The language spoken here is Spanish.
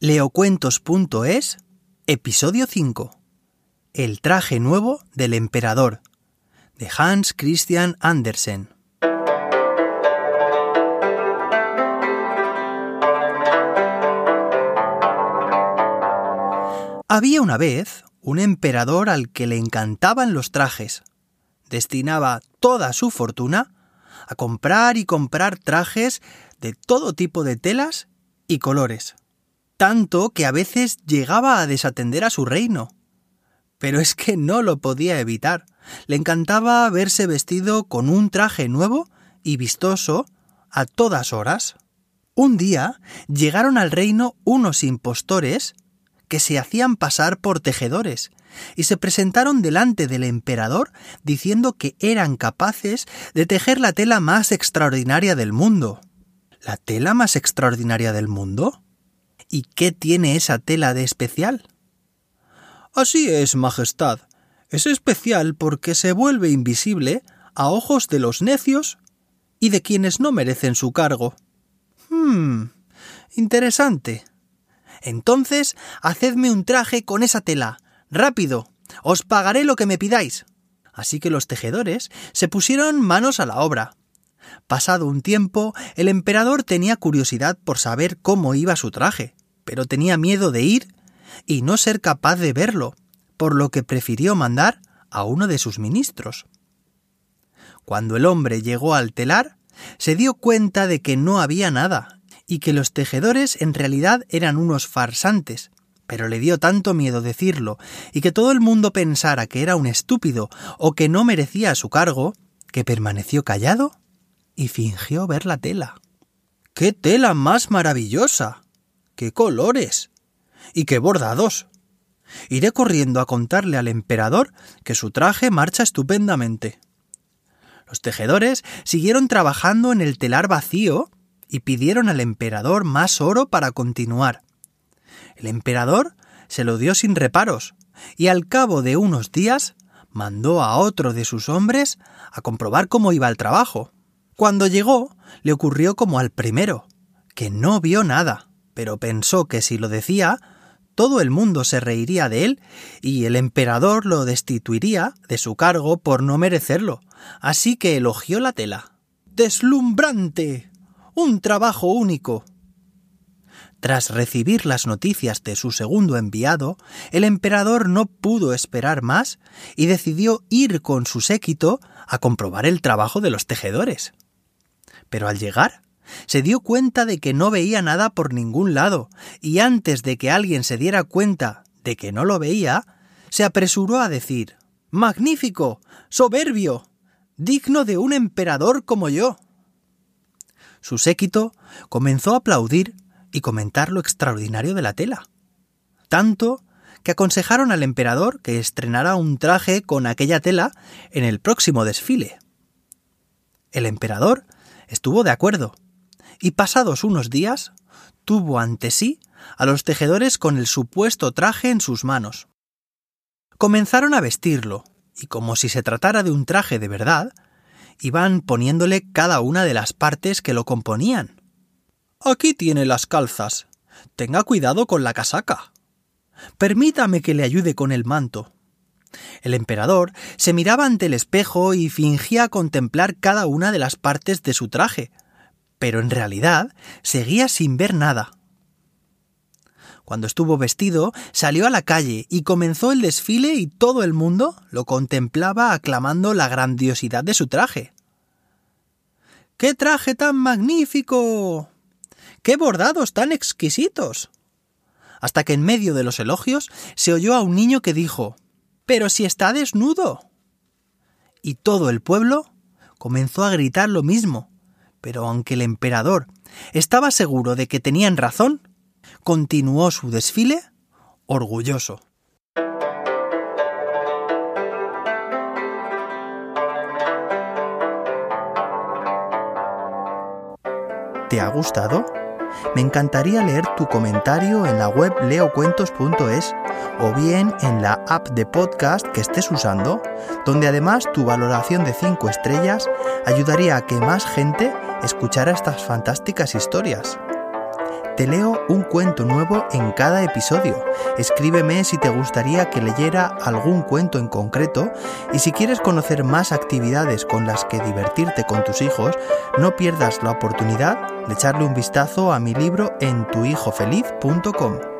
Leocuentos.es, episodio 5. El traje nuevo del emperador, de Hans Christian Andersen. Había una vez un emperador al que le encantaban los trajes. Destinaba toda su fortuna a comprar y comprar trajes de todo tipo de telas y colores. Tanto que a veces llegaba a desatender a su reino. Pero es que no lo podía evitar. Le encantaba verse vestido con un traje nuevo y vistoso a todas horas. Un día llegaron al reino unos impostores que se hacían pasar por tejedores y se presentaron delante del emperador diciendo que eran capaces de tejer la tela más extraordinaria del mundo. ¿La tela más extraordinaria del mundo? ¿Y qué tiene esa tela de especial? Así es, Majestad. Es especial porque se vuelve invisible a ojos de los necios y de quienes no merecen su cargo. Hmm. Interesante. Entonces, hacedme un traje con esa tela. Rápido. Os pagaré lo que me pidáis. Así que los tejedores se pusieron manos a la obra. Pasado un tiempo, el emperador tenía curiosidad por saber cómo iba su traje, pero tenía miedo de ir y no ser capaz de verlo, por lo que prefirió mandar a uno de sus ministros. Cuando el hombre llegó al telar, se dio cuenta de que no había nada, y que los tejedores en realidad eran unos farsantes, pero le dio tanto miedo decirlo y que todo el mundo pensara que era un estúpido o que no merecía su cargo, que permaneció callado y fingió ver la tela. ¡Qué tela más maravillosa! ¡Qué colores! ¡Y qué bordados! Iré corriendo a contarle al emperador que su traje marcha estupendamente. Los tejedores siguieron trabajando en el telar vacío y pidieron al emperador más oro para continuar. El emperador se lo dio sin reparos, y al cabo de unos días mandó a otro de sus hombres a comprobar cómo iba el trabajo. Cuando llegó, le ocurrió como al primero, que no vio nada, pero pensó que si lo decía, todo el mundo se reiría de él y el emperador lo destituiría de su cargo por no merecerlo, así que elogió la tela. ¡Deslumbrante! Un trabajo único. Tras recibir las noticias de su segundo enviado, el emperador no pudo esperar más y decidió ir con su séquito a comprobar el trabajo de los tejedores. Pero al llegar, se dio cuenta de que no veía nada por ningún lado, y antes de que alguien se diera cuenta de que no lo veía, se apresuró a decir Magnífico. soberbio. digno de un emperador como yo. Su séquito comenzó a aplaudir y comentar lo extraordinario de la tela. Tanto que aconsejaron al emperador que estrenara un traje con aquella tela en el próximo desfile. El emperador estuvo de acuerdo, y pasados unos días tuvo ante sí a los tejedores con el supuesto traje en sus manos. Comenzaron a vestirlo, y como si se tratara de un traje de verdad, iban poniéndole cada una de las partes que lo componían. Aquí tiene las calzas. Tenga cuidado con la casaca. Permítame que le ayude con el manto. El emperador se miraba ante el espejo y fingía contemplar cada una de las partes de su traje, pero en realidad seguía sin ver nada. Cuando estuvo vestido, salió a la calle y comenzó el desfile y todo el mundo lo contemplaba aclamando la grandiosidad de su traje. ¡Qué traje tan magnífico! ¡Qué bordados tan exquisitos! Hasta que en medio de los elogios se oyó a un niño que dijo Pero si está desnudo. Y todo el pueblo comenzó a gritar lo mismo, pero aunque el emperador estaba seguro de que tenían razón, continuó su desfile orgulloso. ¿Te ha gustado? Me encantaría leer tu comentario en la web leocuentos.es o bien en la app de podcast que estés usando, donde además tu valoración de 5 estrellas ayudaría a que más gente escuchara estas fantásticas historias. Te leo un cuento nuevo en cada episodio. Escríbeme si te gustaría que leyera algún cuento en concreto y si quieres conocer más actividades con las que divertirte con tus hijos, no pierdas la oportunidad de echarle un vistazo a mi libro en tuhijofeliz.com.